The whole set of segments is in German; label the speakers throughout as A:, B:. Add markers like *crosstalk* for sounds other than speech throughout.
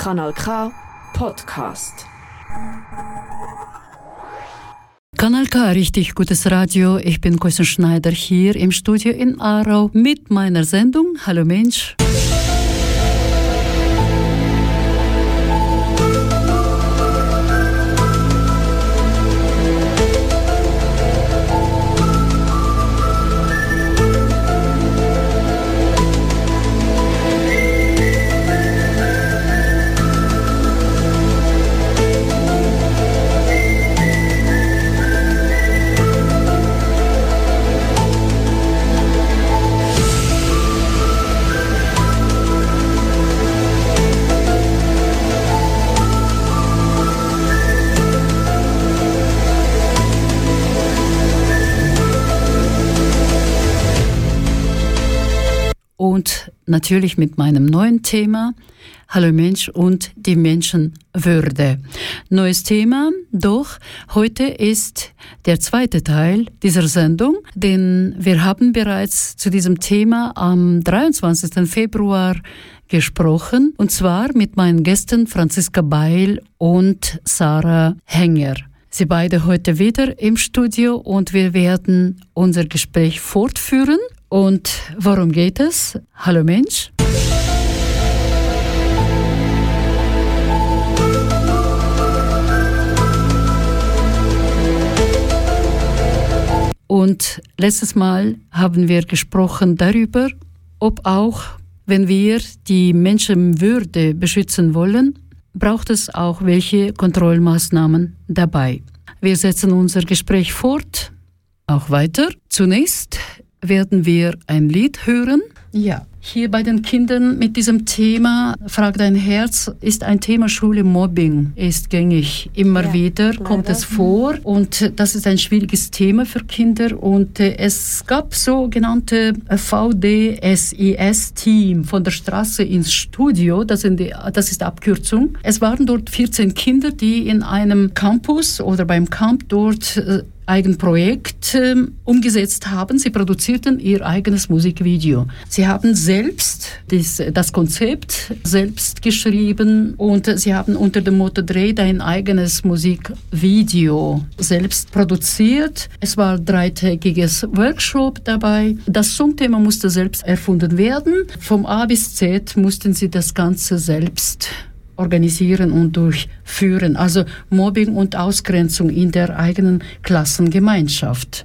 A: Kanal K Podcast.
B: Kanal K, richtig gutes Radio. Ich bin Kostja Schneider hier im Studio in Aarau mit meiner Sendung Hallo Mensch. Und natürlich mit meinem neuen Thema Hallo Mensch und die Menschenwürde. Neues Thema, doch heute ist der zweite Teil dieser Sendung, denn wir haben bereits zu diesem Thema am 23. Februar gesprochen und zwar mit meinen Gästen Franziska Beil und Sarah Henger. Sie beide heute wieder im Studio und wir werden unser Gespräch fortführen und worum geht es? Hallo Mensch. Und letztes Mal haben wir gesprochen darüber, ob auch, wenn wir die Menschenwürde beschützen wollen, braucht es auch welche Kontrollmaßnahmen dabei. Wir setzen unser Gespräch fort, auch weiter. Zunächst werden wir ein Lied hören. Ja, hier bei den Kindern mit diesem Thema Frag dein Herz ist ein Thema Schule Mobbing ist gängig. Immer ja, wieder kommt leider. es vor und das ist ein schwieriges Thema für Kinder und äh, es gab sogenannte VDSIS-Team von der Straße ins Studio, das, die, das ist Abkürzung. Es waren dort 14 Kinder, die in einem Campus oder beim Camp dort äh, ein Projekt äh, umgesetzt haben. Sie produzierten ihr eigenes Musikvideo. Sie haben selbst das, das Konzept selbst geschrieben und sie haben unter dem Motto Dreh dein eigenes Musikvideo selbst produziert. Es war ein dreitägiges Workshop dabei. Das Songthema musste selbst erfunden werden. Vom A bis Z mussten sie das Ganze selbst organisieren und durchführen. Also Mobbing und Ausgrenzung in der eigenen Klassengemeinschaft.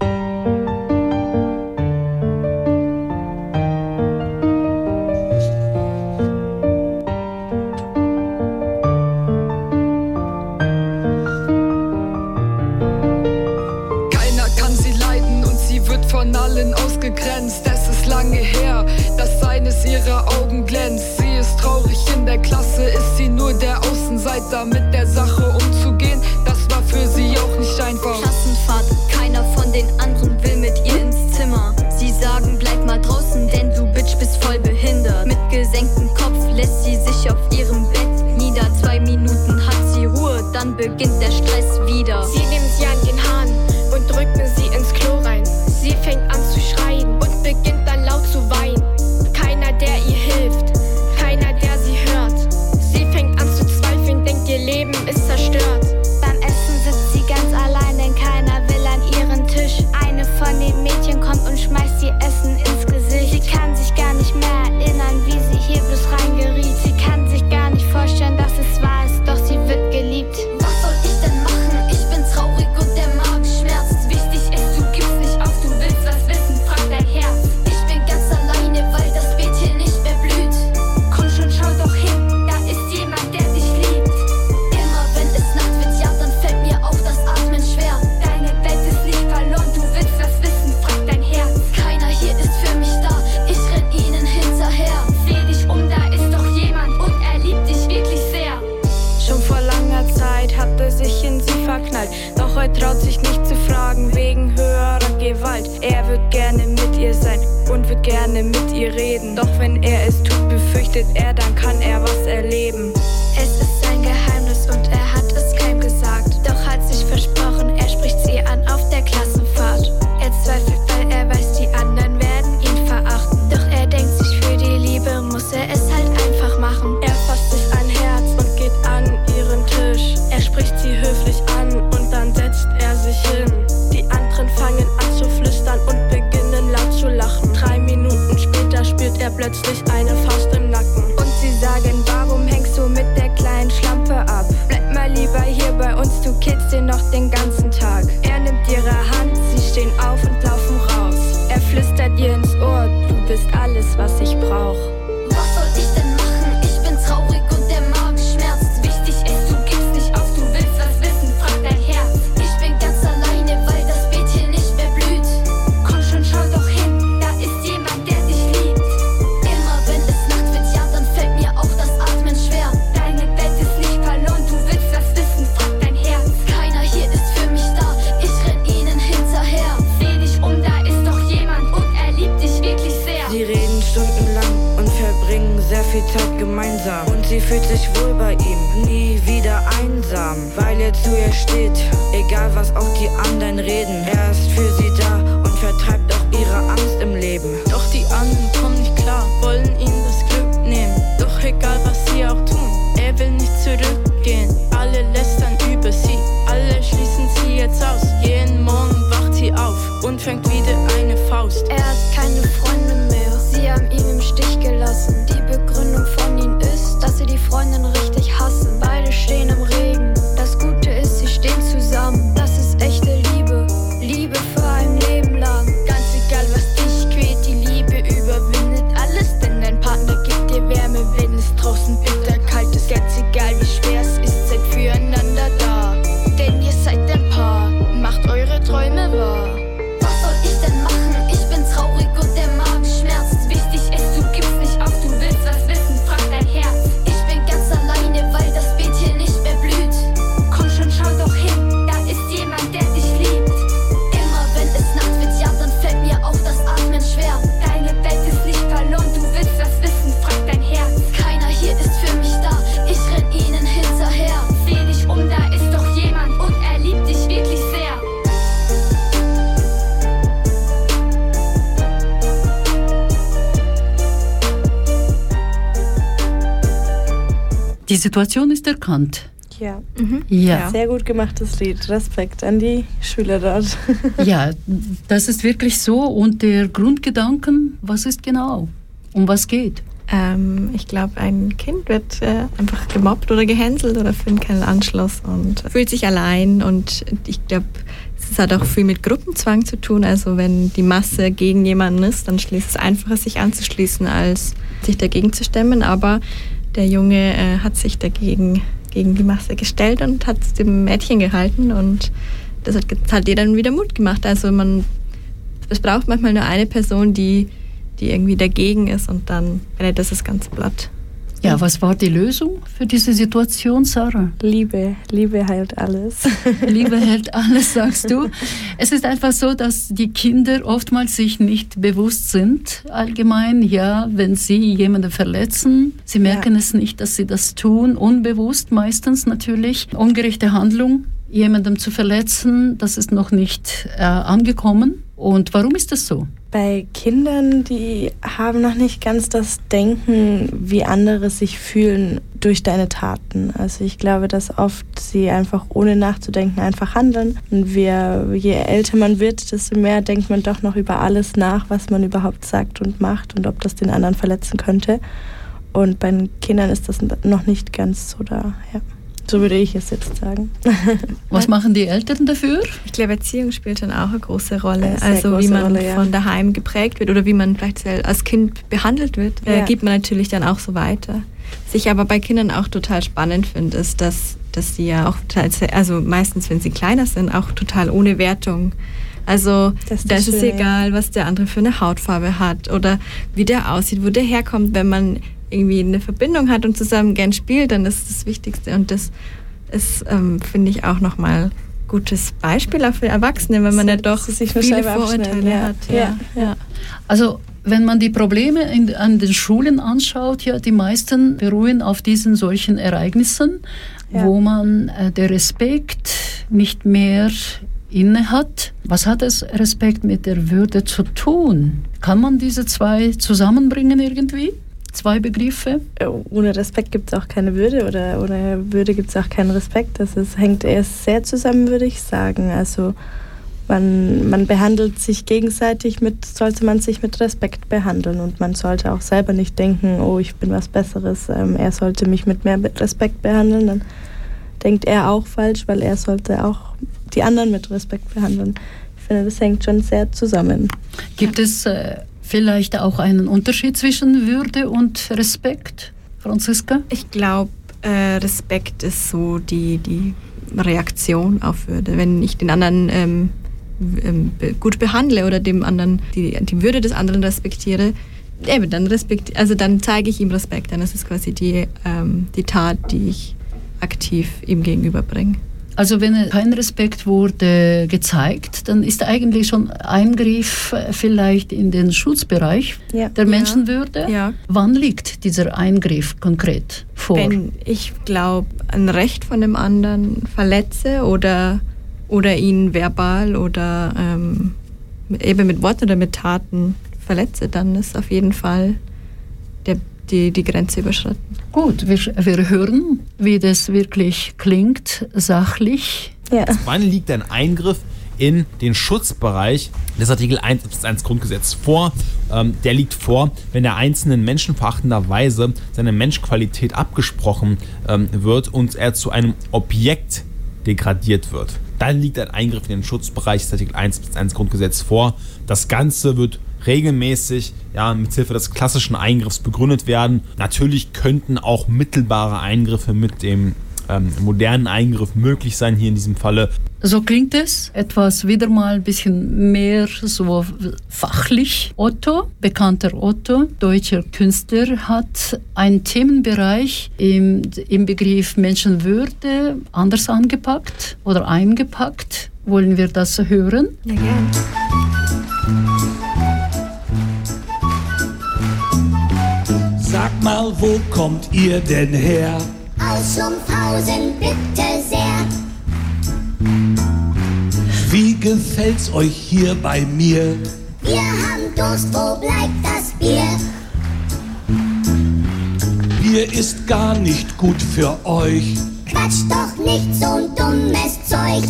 C: Dann
D: kann
E: er
F: was erleben.
B: Situation ist erkannt.
G: Ja,
B: Ja.
G: sehr gut gemachtes Lied. Respekt an die Schüler dort. *laughs*
B: ja, das ist wirklich so. Und der Grundgedanken, was ist genau? Um was geht?
H: Ähm, ich glaube, ein Kind wird äh, einfach gemobbt oder gehänselt oder findet keinen Anschluss und fühlt sich allein. Und ich glaube, es hat auch viel mit Gruppenzwang zu tun. Also wenn die Masse gegen jemanden ist, dann ist es einfacher, sich anzuschließen, als sich dagegen zu stemmen. Aber der Junge äh, hat sich dagegen gegen die Masse gestellt und hat es dem Mädchen gehalten und das hat, hat ihr dann wieder Mut gemacht. Also man, es braucht manchmal nur eine Person, die, die irgendwie dagegen ist und dann das das ganze Blatt.
B: Ja, was war die Lösung für diese Situation, Sarah?
G: Liebe, Liebe heilt alles. *laughs*
B: Liebe hält alles, sagst du. Es ist einfach so, dass die Kinder oftmals sich nicht bewusst sind, allgemein, ja, wenn sie jemanden verletzen. Sie merken es nicht, dass sie das tun, unbewusst meistens natürlich. Ungerechte Handlung, jemandem zu verletzen, das ist noch nicht äh, angekommen. Und warum ist das so?
G: Bei Kindern, die haben noch nicht ganz das Denken, wie andere sich fühlen durch deine Taten. Also ich glaube, dass oft sie einfach ohne nachzudenken einfach handeln. Und wir, je älter man wird, desto mehr denkt man doch noch über alles nach, was man überhaupt sagt und macht und ob das den anderen verletzen könnte. Und bei Kindern ist das noch nicht ganz so da. Ja. So würde ich es jetzt sagen. *laughs*
B: Was machen die Eltern dafür?
H: Ich glaube, Erziehung spielt dann auch eine große Rolle.
G: Eine
H: also wie
G: große
H: man
G: Rolle, ja.
H: von daheim geprägt wird oder wie man vielleicht als Kind behandelt wird, äh,
G: Ja.
H: gibt man natürlich dann auch so weiter. Was ich aber bei Kindern auch total spannend finde, ist, dass, dass sie ja auch also meistens, wenn sie kleiner sind, auch total ohne Wertung. Also
G: Das ist
H: da
G: das
H: ist egal, was der andere für eine Hautfarbe hat oder wie der aussieht, wo der herkommt. Wenn man irgendwie eine Verbindung hat und zusammen gern spielt, dann ist das Wichtigste. Und das ist, ähm, finde ich, auch nochmal gutes Beispiel auch für Erwachsene, wenn man ja doch
G: sich
H: viele Vorurteile
G: ja.
H: hat.
G: Ja, ja.
B: Also wenn man die Probleme in, an den Schulen anschaut, ja, die meisten beruhen auf diesen solchen Ereignissen,
G: Ja.
B: wo man äh, der Respekt nicht mehr inne hat. Was hat es Respekt mit der Würde zu tun? Kann man diese zwei zusammenbringen irgendwie? Zwei Begriffe?
G: Äh, ohne Respekt gibt es auch keine Würde oder ohne Würde gibt es auch keinen Respekt. Das ist, hängt erst sehr zusammen, würde ich sagen. Also man, man behandelt sich gegenseitig mit, sollte man sich mit Respekt behandeln und man sollte auch selber nicht denken, oh, ich bin was Besseres, ähm, er sollte mich mit mehr Respekt behandeln, dann denkt er auch falsch, weil er sollte auch die anderen mit Respekt behandeln. Ich finde, das hängt schon sehr zusammen.
B: Gibt es äh, vielleicht auch einen Unterschied zwischen Würde und Respekt, Franziska?
H: Ich glaube, äh, Respekt ist so die, die Reaktion auf Würde. Wenn ich den anderen ähm, ähm, gut behandle oder dem anderen die, die Würde des anderen respektiere, eben dann respekt, also dann zeige ich ihm Respekt. Dann ist es quasi die, ähm, die Tat, die ich aktiv ihm gegenüberbringe.
B: Also wenn kein Respekt wurde gezeigt, dann ist eigentlich schon Eingriff vielleicht in den Schutzbereich ja. der Menschenwürde. Ja. Wann liegt dieser Eingriff konkret vor?
H: Wenn ich glaube, ein Recht von dem anderen verletze oder, oder ihn verbal oder ähm, eben mit Worten oder mit Taten verletze, dann ist auf jeden Fall die, die Grenze überschritten.
B: Gut, wir, wir hören, wie das wirklich klingt, sachlich.
I: Ja. Wann liegt ein Eingriff in den Schutzbereich des Artikel 1 Absatz 1 Grundgesetz vor. Ähm, der liegt vor, wenn der einzelnen menschenverachtenderweise seine Menschqualität abgesprochen ähm, wird und er zu einem Objekt degradiert wird. Dann liegt ein Eingriff in den Schutzbereich des Artikel 1 Absatz 1 Grundgesetz vor. Das Ganze wird regelmäßig ja, mithilfe des klassischen Eingriffs begründet werden. Natürlich könnten auch mittelbare Eingriffe mit dem ähm, modernen Eingriff möglich sein, hier in diesem Falle.
B: So klingt es. Etwas wieder mal ein bisschen mehr so fachlich. Otto, bekannter Otto, deutscher Künstler, hat einen Themenbereich im, im Begriff Menschenwürde anders angepackt oder eingepackt. Wollen wir das hören? Ja, gerne.
J: Mal, wo kommt ihr denn her?
K: Aus Schlumpfhausen, bitte sehr.
J: Wie gefällt's euch hier bei mir?
K: Wir haben Durst, wo bleibt das Bier?
J: Bier ist gar nicht gut für euch.
K: Quatsch doch nicht so ein dummes Zeug.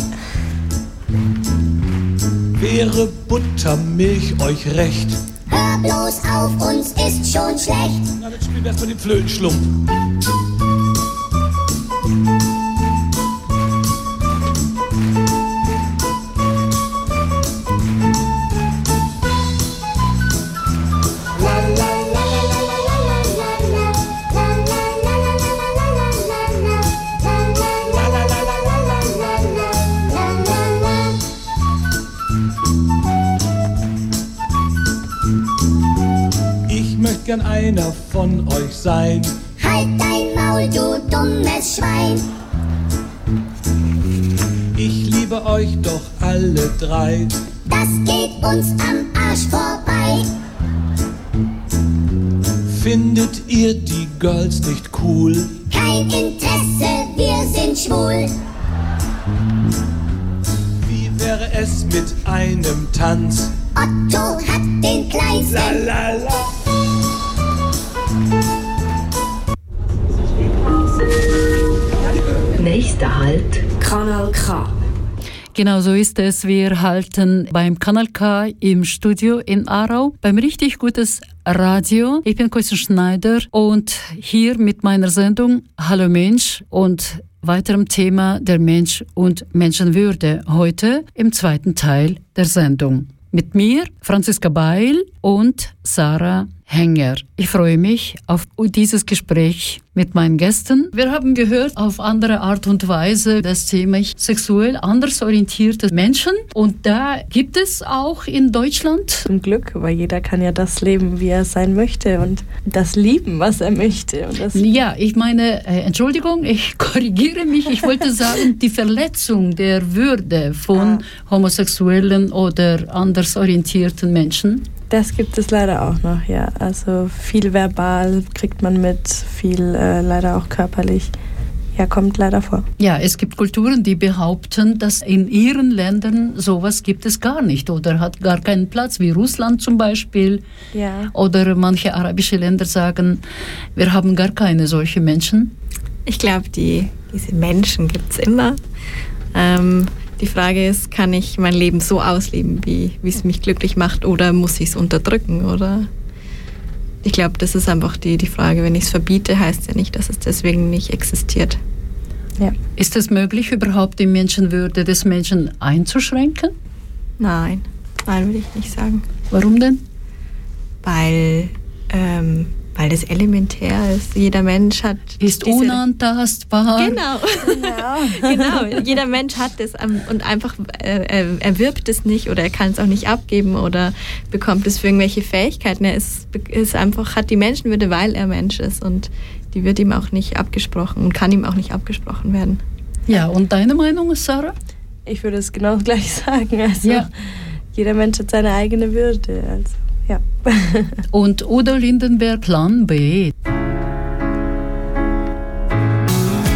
J: Wäre Buttermilch euch recht?
K: Bloß auf, uns ist schon schlecht.
J: Na, dann spielen wir erstmal den Flötenschlumpf. Von euch sein.
K: Halt dein Maul, du dummes Schwein.
J: Ich liebe euch doch alle drei.
K: Das geht uns am Arsch vorbei.
J: Findet ihr die Girls nicht cool?
K: Kein Interesse, wir sind schwul.
J: Wie wäre es mit einem Tanz?
K: Otto hat den kleinsten. La, la, la.
A: Nächster Halt, Kanal K.
B: Genau so ist es. Wir halten beim Kanal K im Studio in Aarau beim richtig gutes Radio. Ich bin Kostja Schneider und hier mit meiner Sendung Hallo Mensch und weiterem Thema der Mensch und Menschenwürde heute im zweiten Teil der Sendung. Mit mir Franziska Beil und Sarah Hänger. Ich freue mich auf dieses Gespräch mit meinen Gästen. Wir haben gehört auf andere Art und Weise das Thema sexuell anders orientierte Menschen und da gibt es auch in Deutschland.
G: Zum Glück, weil jeder kann ja das leben, wie er sein möchte und das lieben, was er möchte.
B: ja, ich meine, äh, Entschuldigung, ich *laughs* korrigiere mich. Ich wollte sagen, die Verletzung der Würde von ah. homosexuellen oder anders orientierten Menschen
G: das gibt es leider auch noch, ja. Also viel verbal kriegt man mit, viel äh, leider auch körperlich. Ja, kommt leider vor.
B: Ja, es gibt Kulturen, die behaupten, dass in ihren Ländern sowas gibt es gar nicht oder hat gar keinen Platz, wie Russland zum Beispiel. Ja. Oder manche arabische Länder sagen, wir haben gar keine solche Menschen.
H: Ich glaube, die, diese Menschen gibt es immer. Ähm, Die Frage ist, kann ich mein Leben so ausleben, wie es mich glücklich macht, oder muss ich es unterdrücken, oder? Ich glaube, das ist einfach die, die Frage. Wenn ich es verbiete, heißt ja nicht, dass es deswegen nicht existiert.
B: Ja. Ist es möglich, überhaupt die Menschenwürde des Menschen einzuschränken?
H: Nein, nein, würde ich nicht sagen.
B: Warum denn?
H: Weil ähm, weil das elementär ist. Jeder Mensch hat.
B: Ist unantastbar.
H: Genau. Ja. *laughs* genau. Jeder Mensch hat das und einfach äh, erwirbt es nicht oder er kann es auch nicht abgeben oder bekommt es für irgendwelche Fähigkeiten. Er ist, ist einfach, hat die Menschenwürde, weil er Mensch ist und die wird ihm auch nicht abgesprochen und kann ihm auch nicht abgesprochen werden.
B: Ja, und deine Meinung ist, Sarah?
G: Ich würde es genau gleich *laughs* sagen. Also, ja. jeder Mensch hat seine eigene Würde. Also. Ja. *laughs*
B: Und Udo Lindenberg Plan B.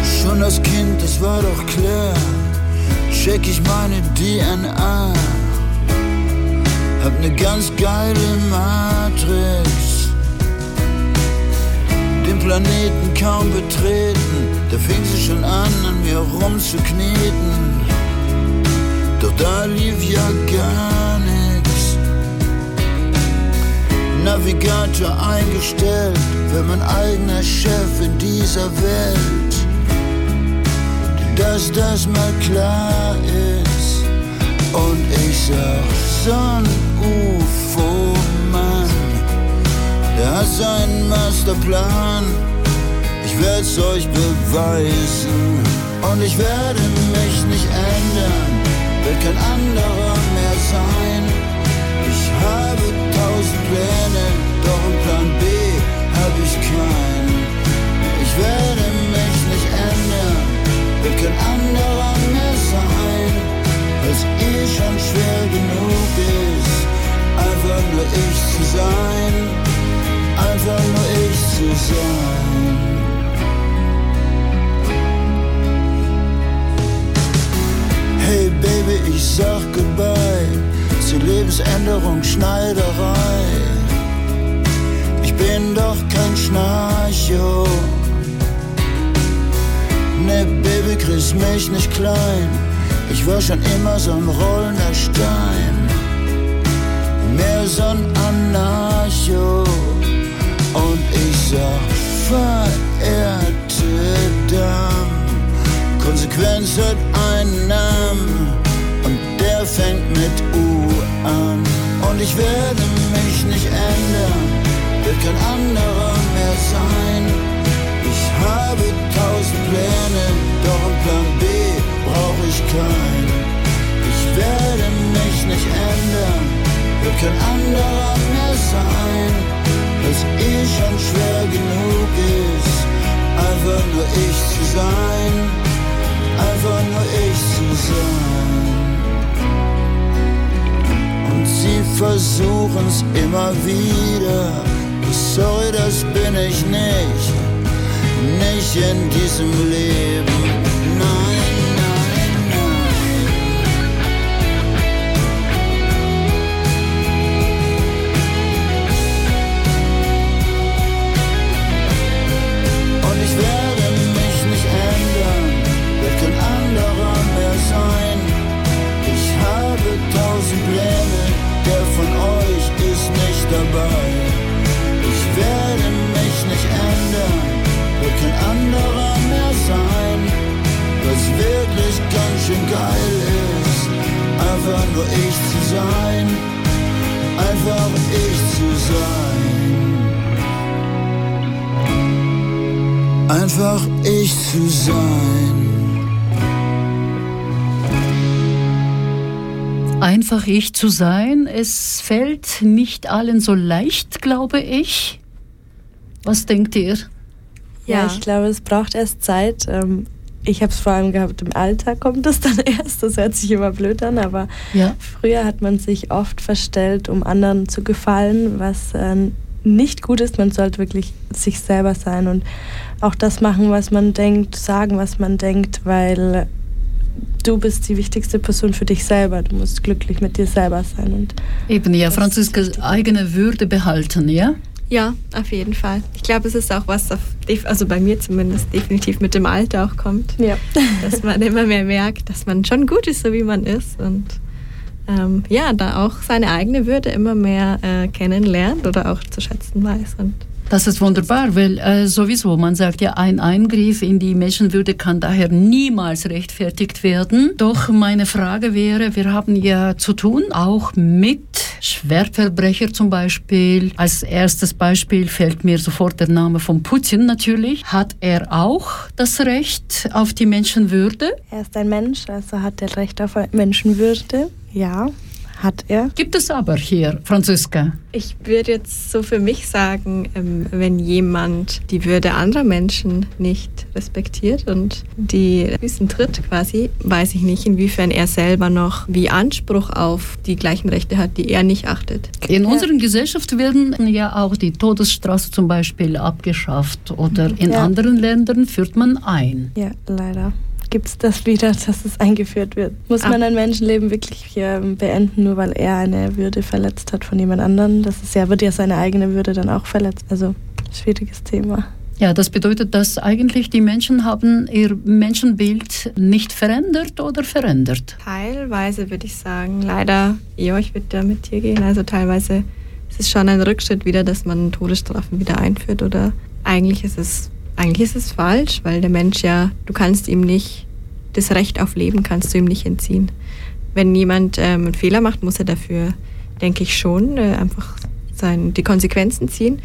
L: Schon als Kind, das war doch klar, check ich meine DNA. Hab ne ganz geile Matrix. Den Planeten kaum betreten, da fing sie schon an, an mir rumzukneten. Doch da lief ja gar Navigator eingestellt, für mein eigener Chef in dieser Welt. Dass das mal klar ist. Und ich sag, so ein UFO-Mann, der hat seinen Masterplan. Ich werd's euch beweisen und ich werde mich nicht ändern, will kein anderer mehr sein. Plan B hab ich keinen. Ich werde mich nicht ändern, wird kein anderer mehr sein, als eh schon schwer genug ist, einfach nur ich zu sein, einfach nur ich zu sein. Hey Baby, ich sag goodbye zur Lebensänderung Schneiderei. Doch kein Schnarcho. Ne, Baby, kriegst mich nicht klein. Ich war schon immer so ein rollender Stein. Mehr so ein Anarcho. Und ich sag, verehrte Damen, Konsequenz hat einen Namen und der fängt mit U an. Und ich werde mich nicht ändern, wird kein anderer mehr sein. Ich habe tausend Pläne, doch ein Plan B brauche ich keinen. Ich werde mich nicht ändern, wird kein anderer mehr sein. Was eh schon schwer genug ist, einfach nur ich zu sein, einfach nur ich zu sein sie versuchen's immer wieder. Sorry, das bin ich nicht, nicht in diesem Leben. Einfach ich zu sein, einfach ich zu sein. Einfach ich zu sein.
B: einfach ich zu sein. Es fällt nicht allen so leicht, glaube ich. Was denkt ihr?
G: Ja, ich glaube, es braucht erst Zeit. Ähm, ich habe es vor allem gehabt, im Alter kommt es dann *laughs* erst. Das hört sich immer blöd an, aber ja. früher hat man sich oft verstellt, um anderen zu gefallen, was äh, nicht gut ist. Man sollte wirklich sich selber sein und auch das machen, was man denkt, sagen, was man denkt, weil du bist die wichtigste Person für dich selber. Du musst glücklich mit dir selber sein. Und
B: Eben, ja, Franziska, eigene Würde behalten, ja?
H: Ja, auf jeden Fall. Ich glaube, es ist auch was, also bei mir zumindest definitiv mit dem Alter auch kommt. Ja. *laughs* dass man immer mehr merkt, dass man schon gut ist, so wie man ist. Und ähm, ja, da auch seine eigene Würde immer mehr äh, kennenlernt oder auch zu schätzen weiß. Und
B: das ist wunderbar, weil äh, sowieso, man sagt ja, ein Eingriff in die Menschenwürde kann daher niemals rechtfertigt werden. Doch meine Frage wäre, wir haben ja zu tun auch mit Schwerverbrecher zum Beispiel. Als erstes Beispiel fällt mir sofort der Name von Putin natürlich. Hat er auch das Recht auf die Menschenwürde?
G: Er ist ein Mensch, also hat er Recht auf Menschenwürde. Ja, hat er.
B: Gibt es aber hier, Franziska?
H: Ich würde jetzt so für mich sagen, ähm, wenn jemand die Würde anderer Menschen nicht respektiert und die Füßen tritt quasi, weiß ich nicht, inwiefern er selber noch wie Anspruch auf die gleichen Rechte hat, die er nicht achtet.
B: In ja. unserer Gesellschaft werden ja auch die Todesstraße zum Beispiel abgeschafft oder in ja. anderen Ländern führt man ein.
G: Ja, leider gibt es das wieder, *laughs* dass es eingeführt wird. Muss ah. man ein Menschenleben wirklich beenden, nur weil er eine Würde verletzt hat von jemand anderem? Das ist ja, wird ja seine eigene Würde dann auch verletzt. Also schwieriges Thema.
B: Ja, das bedeutet, dass eigentlich die Menschen haben ihr Menschenbild nicht verändert oder verändert?
H: Teilweise würde ich sagen. Leider, ja, ich würde da mit dir gehen. Also teilweise ist es schon ein Rückschritt wieder, dass man Todesstrafen wieder einführt oder eigentlich ist es eigentlich ist es falsch, weil der Mensch ja, du kannst ihm nicht, das Recht auf Leben kannst du ihm nicht entziehen. Wenn jemand ähm, einen Fehler macht, muss er dafür, denke ich schon, äh, einfach sein, die Konsequenzen ziehen.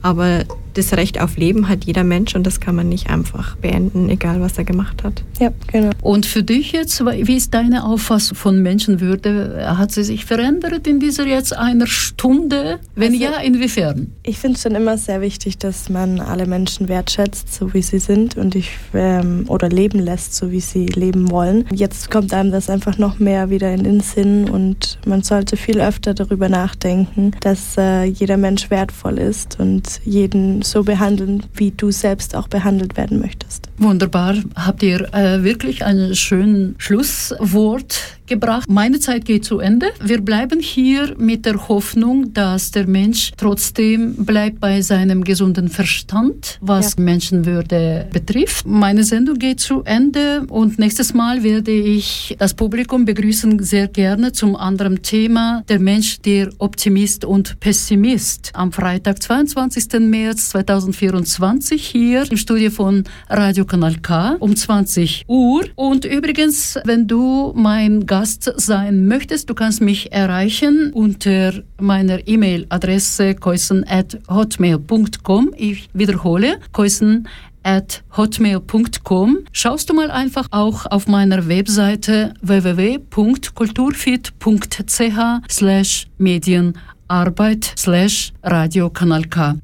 H: Aber das Recht auf Leben hat jeder Mensch und das kann man nicht einfach beenden, egal was er gemacht hat.
B: Ja, genau. Und für dich jetzt, wie ist deine Auffassung von Menschenwürde? Hat sie sich verändert in dieser jetzt einer Stunde? Wenn also, ja, inwiefern?
G: Ich finde es schon immer sehr wichtig, dass man alle Menschen wertschätzt, so wie sie sind und ich ähm, oder leben lässt, so wie sie leben wollen. Jetzt kommt einem das einfach noch mehr wieder in den Sinn und man sollte viel öfter darüber nachdenken, dass äh, jeder Mensch wertvoll ist und jeden so behandeln, wie du selbst auch behandelt werden möchtest.
B: Wunderbar. Habt ihr äh, wirklich ein schönes Schlusswort gebracht. Meine Zeit geht zu Ende. Wir bleiben hier mit der Hoffnung, dass der Mensch trotzdem bleibt bei seinem gesunden Verstand, was ja. Menschenwürde betrifft. Meine Sendung geht zu Ende und nächstes Mal werde ich das Publikum begrüßen sehr gerne zum anderen Thema der Mensch, der Optimist und Pessimist. Am Freitag, 22. März 2024 hier im Studio von Radio Kanal K um 20 Uhr. Und übrigens, wenn du mein Gast Gast sein möchtest, du kannst mich erreichen unter meiner E-Mail-Adresse koisen.hotmail.com. Ich wiederhole, koisen at hotmail.com. Schaust du mal einfach auch auf meiner Webseite www.kulturfit.ch slash Medienarbeit slash Radio Kanal K.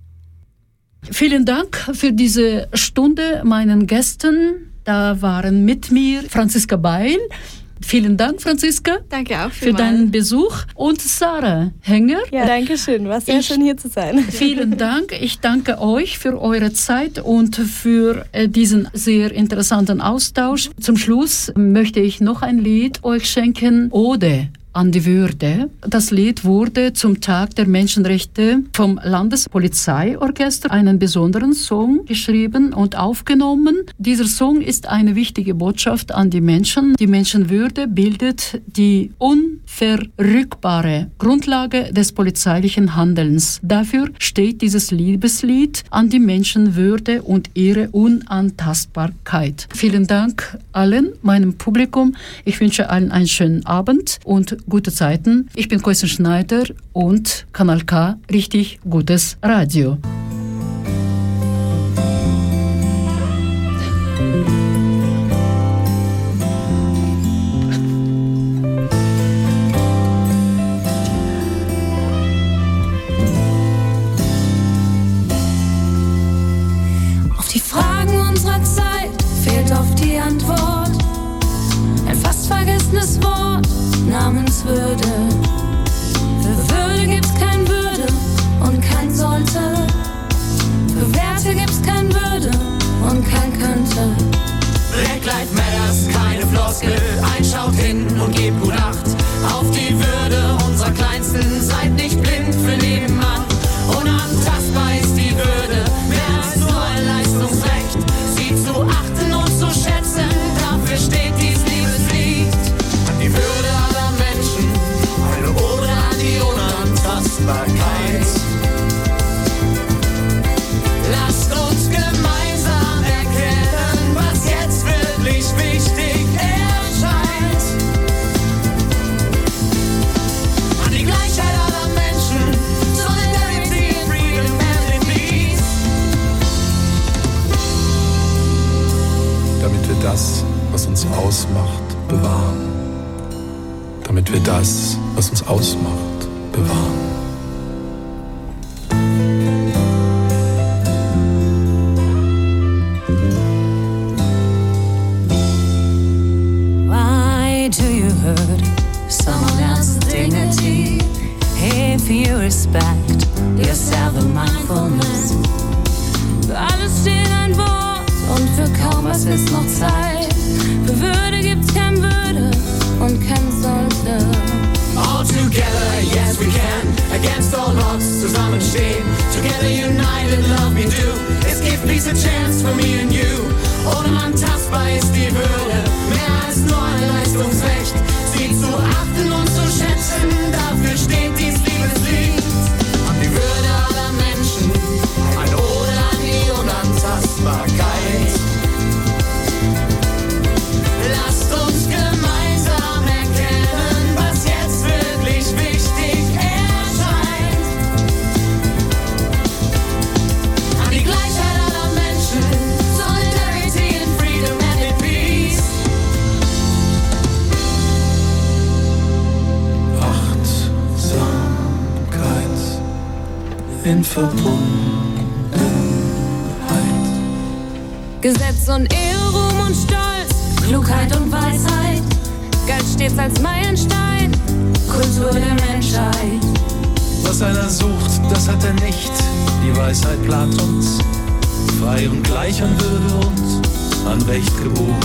B: Vielen Dank für diese Stunde meinen Gästen. Da waren mit mir Franziska Beil, Vielen Dank, Franziska.
H: Danke auch
B: für deinen Besuch. Und Sarah Henger.
G: Ja, danke schön. War sehr ich, schön hier zu sein.
B: Vielen Dank. Ich danke euch für eure Zeit und für äh, diesen sehr interessanten Austausch. Zum Schluss möchte ich noch ein Lied euch schenken. Ode an die Würde. Das Lied wurde zum Tag der Menschenrechte vom Landespolizeiorchester einen besonderen Song geschrieben und aufgenommen. Dieser Song ist eine wichtige Botschaft an die Menschen. Die Menschenwürde bildet die unverrückbare Grundlage des polizeilichen Handelns. Dafür steht dieses Liebeslied an die Menschenwürde und ihre Unantastbarkeit. Vielen Dank allen, meinem Publikum. Ich wünsche allen einen schönen Abend und gute Zeiten. Ich bin Koisen Schneider und Kanal K, richtig gutes Radio.
M: Könnte.
N: Black Lives Matters, keine Floskel, einschaut hin und gebt gut Acht auf
O: das, was uns ausmacht.
N: in
O: Verbundenheit.
M: Gesetz und Ehe, Ruhm und Stolz, Klugheit und Weisheit, galt stets als Meilenstein, Kultur der Menschheit.
O: Was einer sucht, das hat er nicht, die Weisheit Platons, frei und gleich an Würde und an Recht geboren.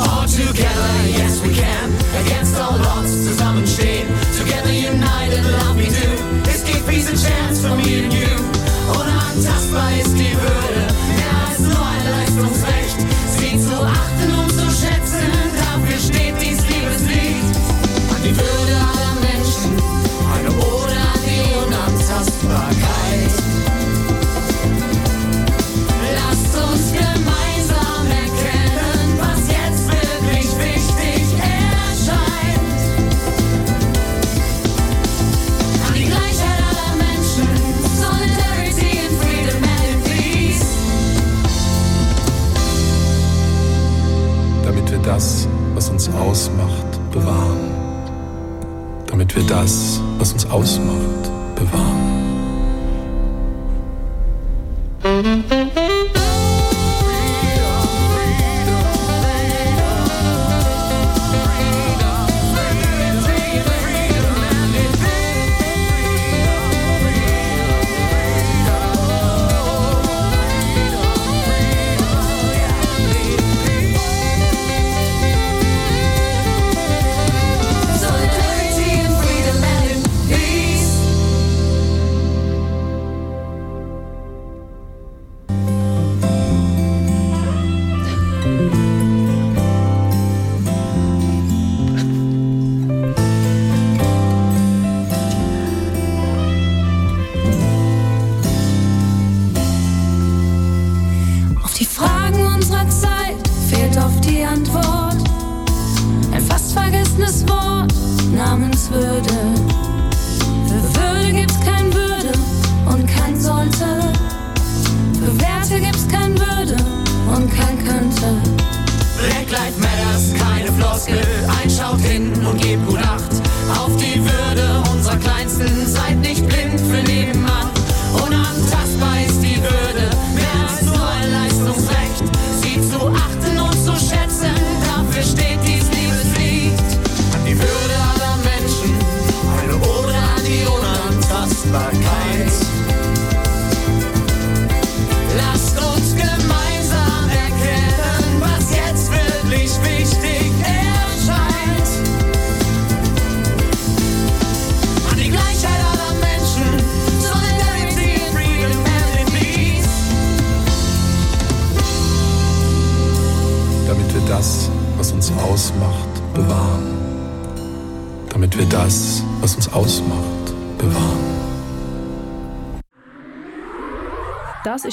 N: All together, yes we can. Against all odds zusammenstehen. Together united, love we do. Es gibt diese Chance for me and you. Unantastbar ist die Würde. Mehr als nur ein Leistungsrecht. Sie zu achten und zu schätzen. Dafür steht dies